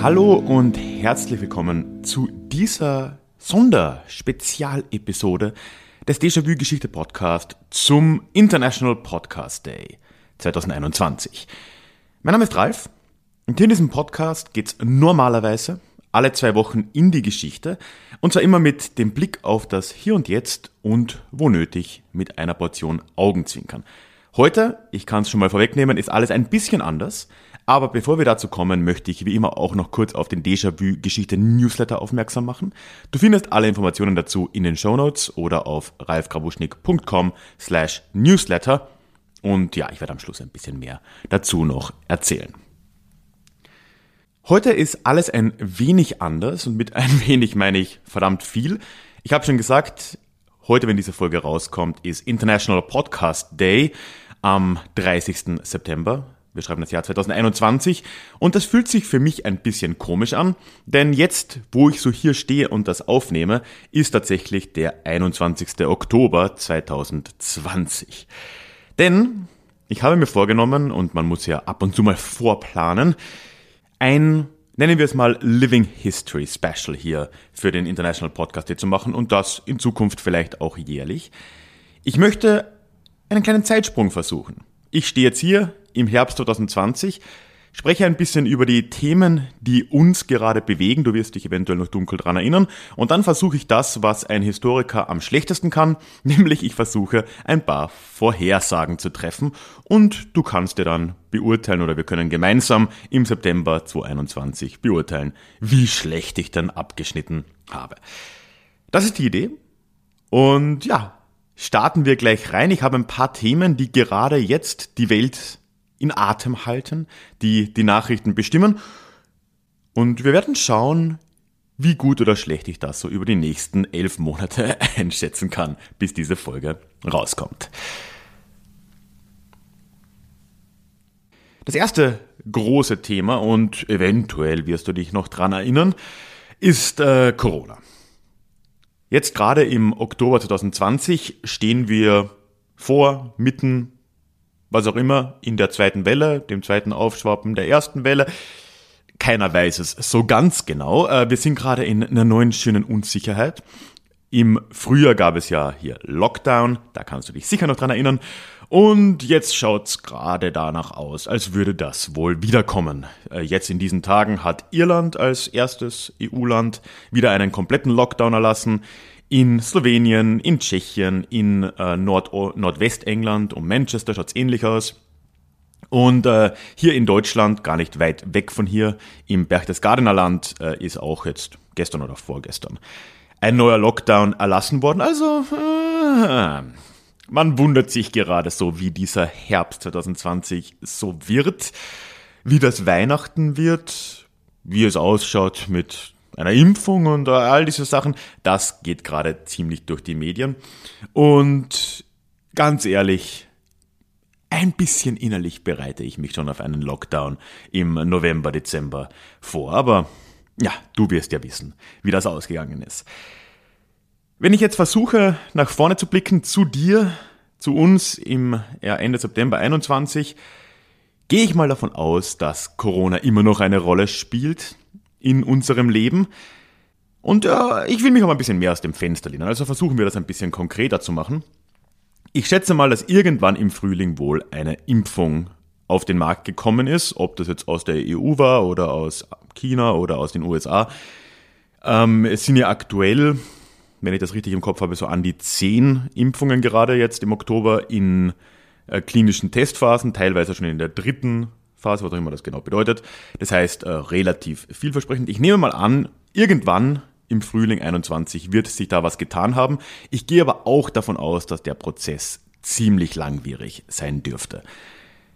Hallo und herzlich willkommen zu dieser Sonderspezialepisode des Déjà-vu Geschichte Podcast zum International Podcast Day 2021. Mein Name ist Ralf und hier in diesem Podcast geht es normalerweise alle zwei Wochen in die Geschichte und zwar immer mit dem Blick auf das Hier und Jetzt und wo nötig mit einer Portion Augenzwinkern. Heute, ich kann es schon mal vorwegnehmen, ist alles ein bisschen anders. Aber bevor wir dazu kommen, möchte ich wie immer auch noch kurz auf den Déjà-vu-Geschichte-Newsletter aufmerksam machen. Du findest alle Informationen dazu in den Show Notes oder auf ralfgrabuschnick.com slash newsletter. Und ja, ich werde am Schluss ein bisschen mehr dazu noch erzählen. Heute ist alles ein wenig anders und mit ein wenig meine ich verdammt viel. Ich habe schon gesagt, heute, wenn diese Folge rauskommt, ist International Podcast Day am 30. September. Wir schreiben das Jahr 2021 und das fühlt sich für mich ein bisschen komisch an, denn jetzt, wo ich so hier stehe und das aufnehme, ist tatsächlich der 21. Oktober 2020. Denn ich habe mir vorgenommen, und man muss ja ab und zu mal vorplanen, ein, nennen wir es mal Living History Special hier für den International Podcast Day zu machen und das in Zukunft vielleicht auch jährlich. Ich möchte einen kleinen Zeitsprung versuchen. Ich stehe jetzt hier im Herbst 2020, spreche ein bisschen über die Themen, die uns gerade bewegen. Du wirst dich eventuell noch dunkel dran erinnern. Und dann versuche ich das, was ein Historiker am schlechtesten kann, nämlich ich versuche ein paar Vorhersagen zu treffen. Und du kannst dir dann beurteilen oder wir können gemeinsam im September 2021 beurteilen, wie schlecht ich dann abgeschnitten habe. Das ist die Idee. Und ja, starten wir gleich rein. Ich habe ein paar Themen, die gerade jetzt die Welt in Atem halten, die die Nachrichten bestimmen. Und wir werden schauen, wie gut oder schlecht ich das so über die nächsten elf Monate einschätzen kann, bis diese Folge rauskommt. Das erste große Thema, und eventuell wirst du dich noch dran erinnern, ist äh, Corona. Jetzt gerade im Oktober 2020 stehen wir vor, mitten, was auch immer, in der zweiten Welle, dem zweiten Aufschwappen der ersten Welle. Keiner weiß es so ganz genau. Äh, wir sind gerade in einer neuen schönen Unsicherheit. Im Frühjahr gab es ja hier Lockdown, da kannst du dich sicher noch dran erinnern. Und jetzt schaut's gerade danach aus, als würde das wohl wiederkommen. Äh, jetzt in diesen Tagen hat Irland als erstes EU-Land wieder einen kompletten Lockdown erlassen. In Slowenien, in Tschechien, in äh, Nord Nordwestengland und Manchester schaut's ähnlich aus. Und äh, hier in Deutschland, gar nicht weit weg von hier, im Berchtesgadener Land, äh, ist auch jetzt gestern oder vorgestern ein neuer Lockdown erlassen worden. Also äh, man wundert sich gerade so, wie dieser Herbst 2020 so wird, wie das Weihnachten wird, wie es ausschaut mit einer Impfung und all diese Sachen. Das geht gerade ziemlich durch die Medien. Und ganz ehrlich, ein bisschen innerlich bereite ich mich schon auf einen Lockdown im November, Dezember vor. Aber ja, du wirst ja wissen, wie das ausgegangen ist. Wenn ich jetzt versuche, nach vorne zu blicken zu dir, zu uns im Ende September 21, gehe ich mal davon aus, dass Corona immer noch eine Rolle spielt in unserem Leben. Und äh, ich will mich auch ein bisschen mehr aus dem Fenster lehnen. Also versuchen wir das ein bisschen konkreter zu machen. Ich schätze mal, dass irgendwann im Frühling wohl eine Impfung auf den Markt gekommen ist, ob das jetzt aus der EU war oder aus China oder aus den USA. Ähm, es sind ja aktuell wenn ich das richtig im Kopf habe, so an die zehn Impfungen gerade jetzt im Oktober in äh, klinischen Testphasen, teilweise schon in der dritten Phase, was auch immer das genau bedeutet. Das heißt, äh, relativ vielversprechend. Ich nehme mal an, irgendwann im Frühling 21 wird sich da was getan haben. Ich gehe aber auch davon aus, dass der Prozess ziemlich langwierig sein dürfte.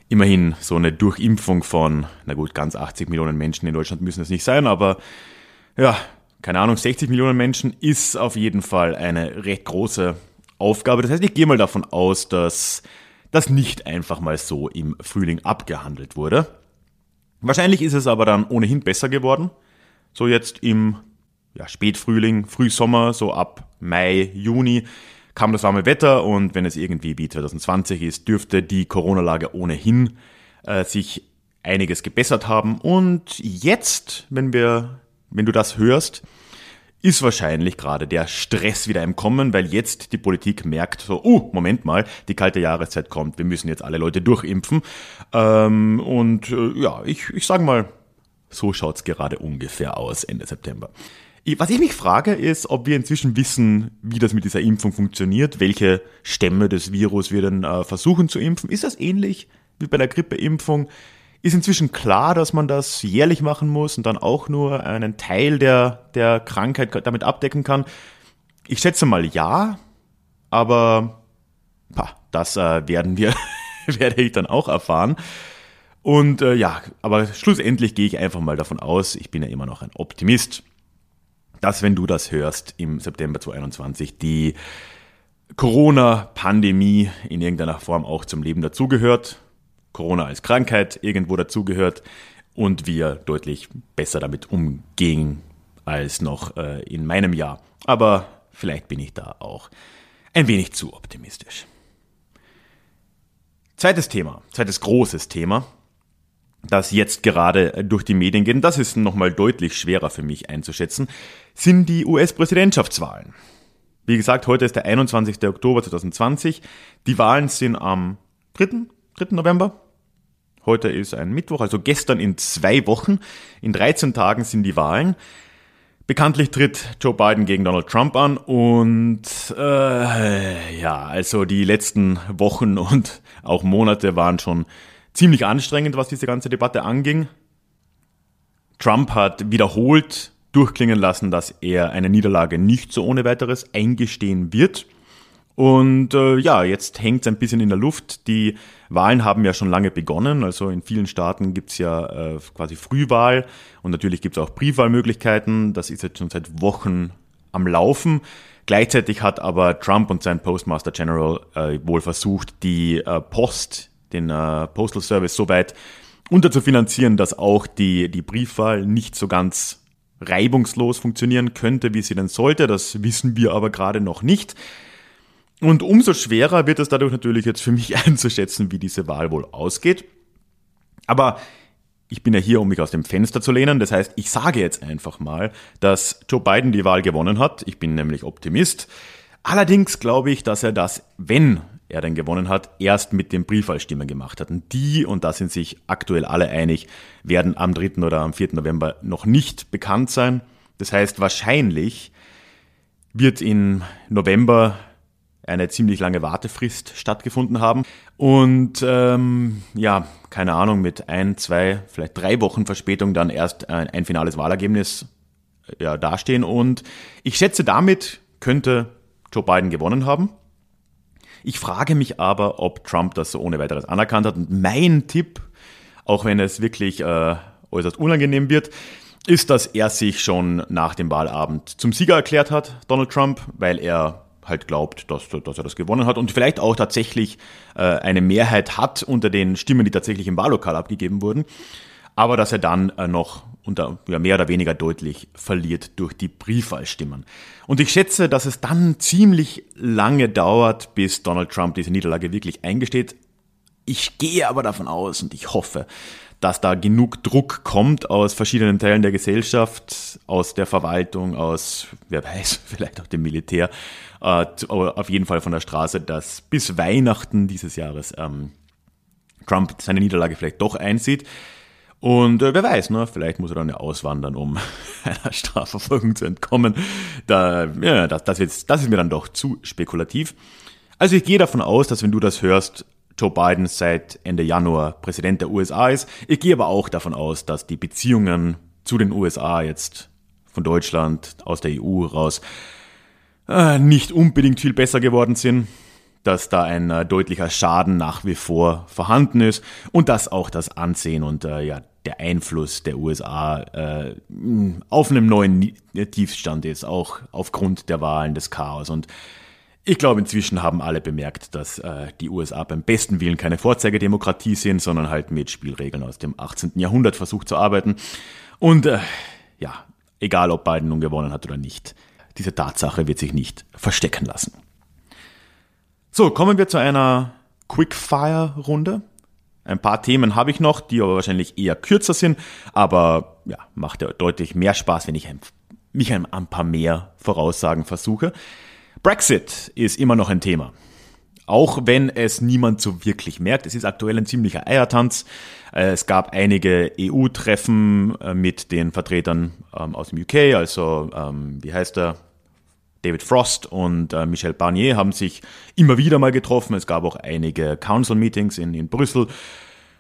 Immerhin so eine Durchimpfung von, na gut, ganz 80 Millionen Menschen in Deutschland müssen es nicht sein, aber ja, keine Ahnung, 60 Millionen Menschen ist auf jeden Fall eine recht große Aufgabe. Das heißt, ich gehe mal davon aus, dass das nicht einfach mal so im Frühling abgehandelt wurde. Wahrscheinlich ist es aber dann ohnehin besser geworden. So jetzt im ja, Spätfrühling, Frühsommer, so ab Mai, Juni kam das warme Wetter und wenn es irgendwie wie 2020 ist, dürfte die Corona-Lage ohnehin äh, sich einiges gebessert haben. Und jetzt, wenn wir, wenn du das hörst, ist wahrscheinlich gerade der Stress wieder im Kommen, weil jetzt die Politik merkt so, oh, Moment mal, die kalte Jahreszeit kommt, wir müssen jetzt alle Leute durchimpfen. Ähm, und äh, ja, ich, ich sage mal, so schaut's gerade ungefähr aus Ende September. Was ich mich frage, ist, ob wir inzwischen wissen, wie das mit dieser Impfung funktioniert, welche Stämme des Virus wir dann äh, versuchen zu impfen. Ist das ähnlich wie bei der Grippeimpfung? Ist inzwischen klar, dass man das jährlich machen muss und dann auch nur einen Teil der, der Krankheit damit abdecken kann? Ich schätze mal ja, aber pah, das äh, werden wir, werde ich dann auch erfahren. Und äh, ja, aber schlussendlich gehe ich einfach mal davon aus, ich bin ja immer noch ein Optimist dass, wenn du das hörst, im September 2021 die Corona-Pandemie in irgendeiner Form auch zum Leben dazugehört, Corona als Krankheit irgendwo dazugehört und wir deutlich besser damit umgehen als noch äh, in meinem Jahr. Aber vielleicht bin ich da auch ein wenig zu optimistisch. Zweites Thema, zweites großes Thema, das jetzt gerade durch die Medien geht, und das ist nochmal deutlich schwerer für mich einzuschätzen, sind die US-Präsidentschaftswahlen. Wie gesagt, heute ist der 21. Oktober 2020. Die Wahlen sind am 3. 3. November. Heute ist ein Mittwoch, also gestern in zwei Wochen. In 13 Tagen sind die Wahlen. Bekanntlich tritt Joe Biden gegen Donald Trump an und äh, ja, also die letzten Wochen und auch Monate waren schon ziemlich anstrengend, was diese ganze Debatte anging. Trump hat wiederholt durchklingen lassen, dass er eine Niederlage nicht so ohne weiteres eingestehen wird. Und äh, ja, jetzt hängt es ein bisschen in der Luft. Die Wahlen haben ja schon lange begonnen. Also in vielen Staaten gibt's ja äh, quasi Frühwahl und natürlich gibt's auch Briefwahlmöglichkeiten. Das ist jetzt schon seit Wochen am Laufen. Gleichzeitig hat aber Trump und sein Postmaster General äh, wohl versucht, die äh, Post, den äh, Postal Service so weit unterzufinanzieren, dass auch die, die Briefwahl nicht so ganz reibungslos funktionieren könnte, wie sie denn sollte. Das wissen wir aber gerade noch nicht. Und umso schwerer wird es dadurch natürlich jetzt für mich einzuschätzen, wie diese Wahl wohl ausgeht. Aber ich bin ja hier, um mich aus dem Fenster zu lehnen. Das heißt, ich sage jetzt einfach mal, dass Joe Biden die Wahl gewonnen hat. Ich bin nämlich Optimist. Allerdings glaube ich, dass er das, wenn er denn gewonnen hat, erst mit den Briefwahlstimmen gemacht hat. Und die, und da sind sich aktuell alle einig, werden am 3. oder am 4. November noch nicht bekannt sein. Das heißt, wahrscheinlich wird im November eine ziemlich lange Wartefrist stattgefunden haben. Und ähm, ja, keine Ahnung, mit ein, zwei, vielleicht drei Wochen Verspätung dann erst ein, ein finales Wahlergebnis ja, dastehen. Und ich schätze, damit könnte Joe Biden gewonnen haben. Ich frage mich aber, ob Trump das so ohne weiteres anerkannt hat. Und mein Tipp, auch wenn es wirklich äh, äußerst unangenehm wird, ist, dass er sich schon nach dem Wahlabend zum Sieger erklärt hat, Donald Trump, weil er halt glaubt, dass, dass er das gewonnen hat und vielleicht auch tatsächlich äh, eine Mehrheit hat unter den Stimmen, die tatsächlich im Wahllokal abgegeben wurden aber dass er dann äh, noch unter, ja, mehr oder weniger deutlich verliert durch die Briefwahlstimmen. Und ich schätze, dass es dann ziemlich lange dauert, bis Donald Trump diese Niederlage wirklich eingesteht. Ich gehe aber davon aus und ich hoffe, dass da genug Druck kommt aus verschiedenen Teilen der Gesellschaft, aus der Verwaltung, aus, wer weiß, vielleicht auch dem Militär, äh, auf jeden Fall von der Straße, dass bis Weihnachten dieses Jahres ähm, Trump seine Niederlage vielleicht doch einsieht. Und äh, wer weiß, ne, vielleicht muss er dann ja auswandern, um einer Strafverfolgung zu entkommen. Da, ja, das, das, jetzt, das ist mir dann doch zu spekulativ. Also ich gehe davon aus, dass wenn du das hörst, Joe Biden seit Ende Januar Präsident der USA ist. Ich gehe aber auch davon aus, dass die Beziehungen zu den USA jetzt von Deutschland aus der EU raus äh, nicht unbedingt viel besser geworden sind dass da ein äh, deutlicher Schaden nach wie vor vorhanden ist und dass auch das Ansehen und äh, ja, der Einfluss der USA äh, auf einem neuen Tiefstand ist, auch aufgrund der Wahlen des Chaos. Und ich glaube, inzwischen haben alle bemerkt, dass äh, die USA beim besten Willen keine Vorzeigedemokratie sind, sondern halt mit Spielregeln aus dem 18. Jahrhundert versucht zu arbeiten. Und äh, ja, egal ob Biden nun gewonnen hat oder nicht. Diese Tatsache wird sich nicht verstecken lassen. So, kommen wir zu einer Quickfire-Runde. Ein paar Themen habe ich noch, die aber wahrscheinlich eher kürzer sind, aber ja, macht ja deutlich mehr Spaß, wenn ich mich ein, ein paar mehr Voraussagen versuche. Brexit ist immer noch ein Thema. Auch wenn es niemand so wirklich merkt. Es ist aktuell ein ziemlicher Eiertanz. Äh, es gab einige EU-Treffen äh, mit den Vertretern ähm, aus dem UK, also ähm, wie heißt er? David Frost und äh, Michel Barnier haben sich immer wieder mal getroffen. Es gab auch einige Council-Meetings in, in Brüssel.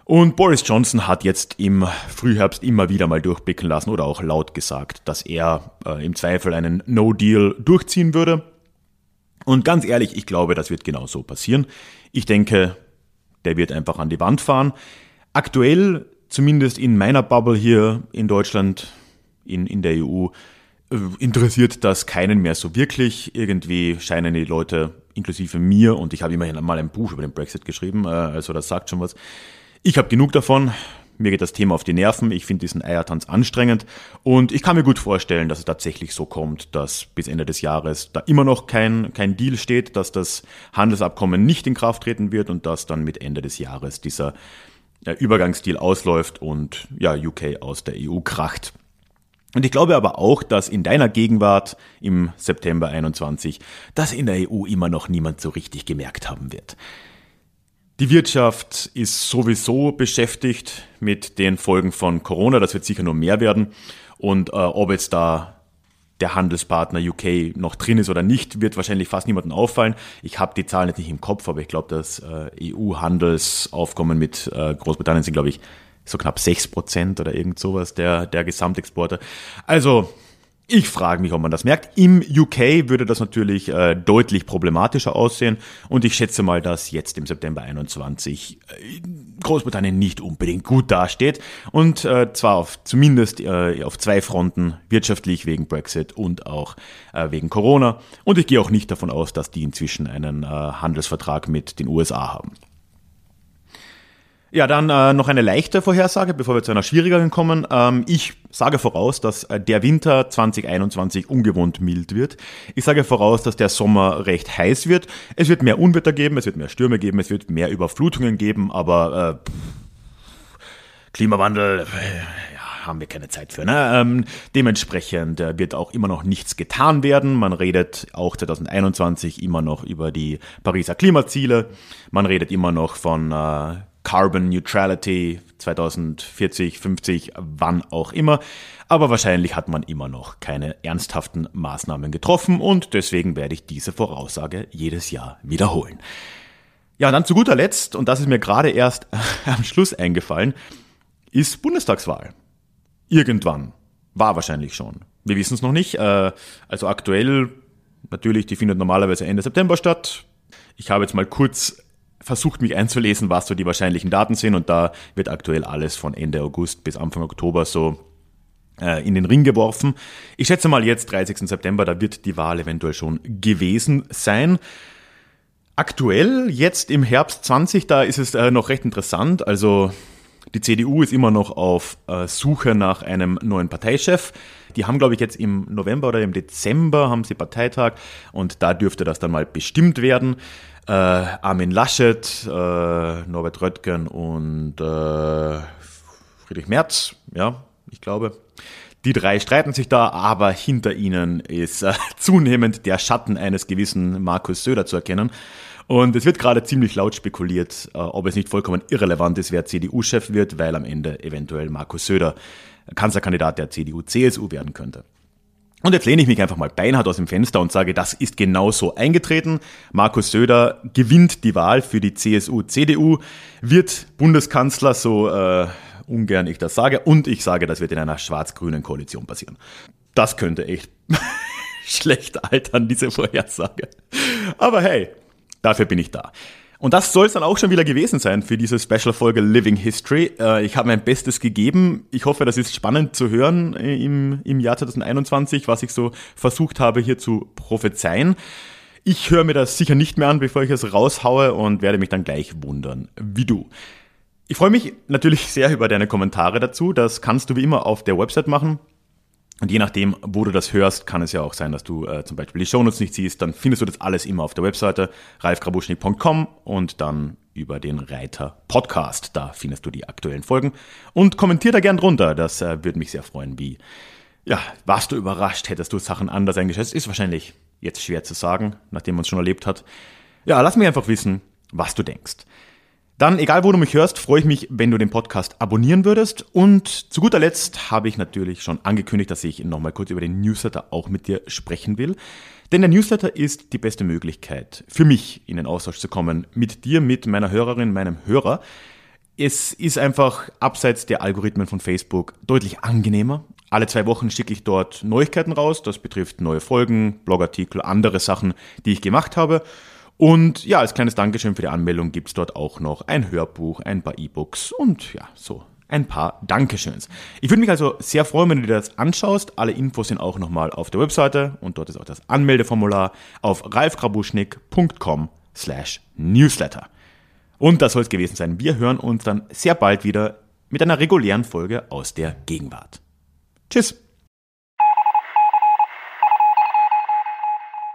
Und Boris Johnson hat jetzt im Frühherbst immer wieder mal durchblicken lassen oder auch laut gesagt, dass er äh, im Zweifel einen No-Deal durchziehen würde. Und ganz ehrlich, ich glaube, das wird genau so passieren. Ich denke, der wird einfach an die Wand fahren. Aktuell, zumindest in meiner Bubble hier in Deutschland, in, in der EU, äh, interessiert das keinen mehr so wirklich. Irgendwie scheinen die Leute, inklusive mir, und ich habe immerhin mal ein Buch über den Brexit geschrieben, äh, also das sagt schon was. Ich habe genug davon. Mir geht das Thema auf die Nerven. Ich finde diesen Eiertanz anstrengend. Und ich kann mir gut vorstellen, dass es tatsächlich so kommt, dass bis Ende des Jahres da immer noch kein, kein Deal steht, dass das Handelsabkommen nicht in Kraft treten wird und dass dann mit Ende des Jahres dieser äh, Übergangsdeal ausläuft und ja, UK aus der EU kracht. Und ich glaube aber auch, dass in deiner Gegenwart im September 21 das in der EU immer noch niemand so richtig gemerkt haben wird. Die Wirtschaft ist sowieso beschäftigt mit den Folgen von Corona. Das wird sicher nur mehr werden. Und äh, ob jetzt da der Handelspartner UK noch drin ist oder nicht, wird wahrscheinlich fast niemandem auffallen. Ich habe die Zahlen jetzt nicht im Kopf, aber ich glaube, das äh, EU-Handelsaufkommen mit äh, Großbritannien sind, glaube ich, so knapp 6% oder irgend sowas der, der Gesamtexporte. Also ich frage mich, ob man das merkt. Im UK würde das natürlich äh, deutlich problematischer aussehen und ich schätze mal, dass jetzt im September 21 äh, Großbritannien nicht unbedingt gut dasteht und äh, zwar auf, zumindest äh, auf zwei Fronten, wirtschaftlich wegen Brexit und auch äh, wegen Corona und ich gehe auch nicht davon aus, dass die inzwischen einen äh, Handelsvertrag mit den USA haben. Ja, dann äh, noch eine leichte Vorhersage, bevor wir zu einer schwierigeren kommen. Ähm, ich sage voraus, dass äh, der Winter 2021 ungewohnt mild wird. Ich sage voraus, dass der Sommer recht heiß wird. Es wird mehr Unwetter geben, es wird mehr Stürme geben, es wird mehr Überflutungen geben, aber äh, Klimawandel, äh, ja, haben wir keine Zeit für. Ne? Ähm, dementsprechend äh, wird auch immer noch nichts getan werden. Man redet auch 2021 immer noch über die Pariser Klimaziele. Man redet immer noch von äh, Carbon Neutrality 2040, 50, wann auch immer. Aber wahrscheinlich hat man immer noch keine ernsthaften Maßnahmen getroffen und deswegen werde ich diese Voraussage jedes Jahr wiederholen. Ja, dann zu guter Letzt, und das ist mir gerade erst am Schluss eingefallen, ist Bundestagswahl. Irgendwann. War wahrscheinlich schon. Wir wissen es noch nicht. Äh, also aktuell, natürlich, die findet normalerweise Ende September statt. Ich habe jetzt mal kurz versucht mich einzulesen, was so die wahrscheinlichen Daten sind und da wird aktuell alles von Ende August bis Anfang Oktober so äh, in den Ring geworfen. Ich schätze mal jetzt, 30. September, da wird die Wahl eventuell schon gewesen sein. Aktuell, jetzt im Herbst 20, da ist es äh, noch recht interessant. Also die CDU ist immer noch auf äh, Suche nach einem neuen Parteichef. Die haben, glaube ich, jetzt im November oder im Dezember haben sie Parteitag und da dürfte das dann mal bestimmt werden äh, Armin Laschet, äh, Norbert Röttgen und äh, Friedrich Merz, ja, ich glaube. Die drei streiten sich da, aber hinter ihnen ist äh, zunehmend der Schatten eines gewissen Markus Söder zu erkennen. Und es wird gerade ziemlich laut spekuliert, äh, ob es nicht vollkommen irrelevant ist, wer CDU-Chef wird, weil am Ende eventuell Markus Söder Kanzlerkandidat der CDU-CSU werden könnte. Und jetzt lehne ich mich einfach mal beinhart aus dem Fenster und sage, das ist genau so eingetreten. Markus Söder gewinnt die Wahl für die CSU-CDU, wird Bundeskanzler, so äh, ungern ich das sage. Und ich sage, das wird in einer schwarz-grünen Koalition passieren. Das könnte echt schlecht altern, diese Vorhersage. Aber hey, dafür bin ich da. Und das soll es dann auch schon wieder gewesen sein für diese Special-Folge Living History. Äh, ich habe mein Bestes gegeben. Ich hoffe, das ist spannend zu hören äh, im, im Jahr 2021, was ich so versucht habe hier zu prophezeien. Ich höre mir das sicher nicht mehr an, bevor ich es raushaue und werde mich dann gleich wundern, wie du. Ich freue mich natürlich sehr über deine Kommentare dazu. Das kannst du wie immer auf der Website machen Und je nachdem, wo du das hörst, kann es ja auch sein, dass du äh, zum Beispiel die Shownotes nicht siehst. Dann findest du das alles immer auf der Webseite ralfgrabuschnik.com und dann über den Reiter Podcast. Da findest du die aktuellen Folgen. Und kommentier da gern drunter. Das äh, würde mich sehr freuen. Wie, ja, warst du überrascht? Hättest du Sachen anders eingeschätzt? Ist wahrscheinlich jetzt schwer zu sagen, nachdem man es schon erlebt hat. Ja, lass mich einfach wissen, was du denkst. Dann, egal wo du mich hörst, freue ich mich, wenn du den Podcast abonnieren würdest. Und zu guter Letzt habe ich natürlich schon angekündigt, dass ich nochmal kurz über den Newsletter auch mit dir sprechen will. Denn der Newsletter ist die beste Möglichkeit für mich in den Austausch zu kommen mit dir, mit meiner Hörerin, meinem Hörer. Es ist einfach abseits der Algorithmen von Facebook deutlich angenehmer. Alle zwei Wochen schicke ich dort Neuigkeiten raus. Das betrifft neue Folgen, Blogartikel, andere Sachen, die ich gemacht habe. Und ja, als kleines Dankeschön für die Anmeldung gibt's dort auch noch ein Hörbuch, ein paar E-Books und ja, so ein paar Dankeschöns. Ich würde mich also sehr freuen, wenn du dir das anschaust. Alle Infos sind auch nochmal auf der Webseite und dort ist auch das Anmeldeformular auf ralfgrabuschnick.com slash newsletter. Und das soll es gewesen sein. Wir hören uns dann sehr bald wieder mit einer regulären Folge aus der Gegenwart. Tschüss!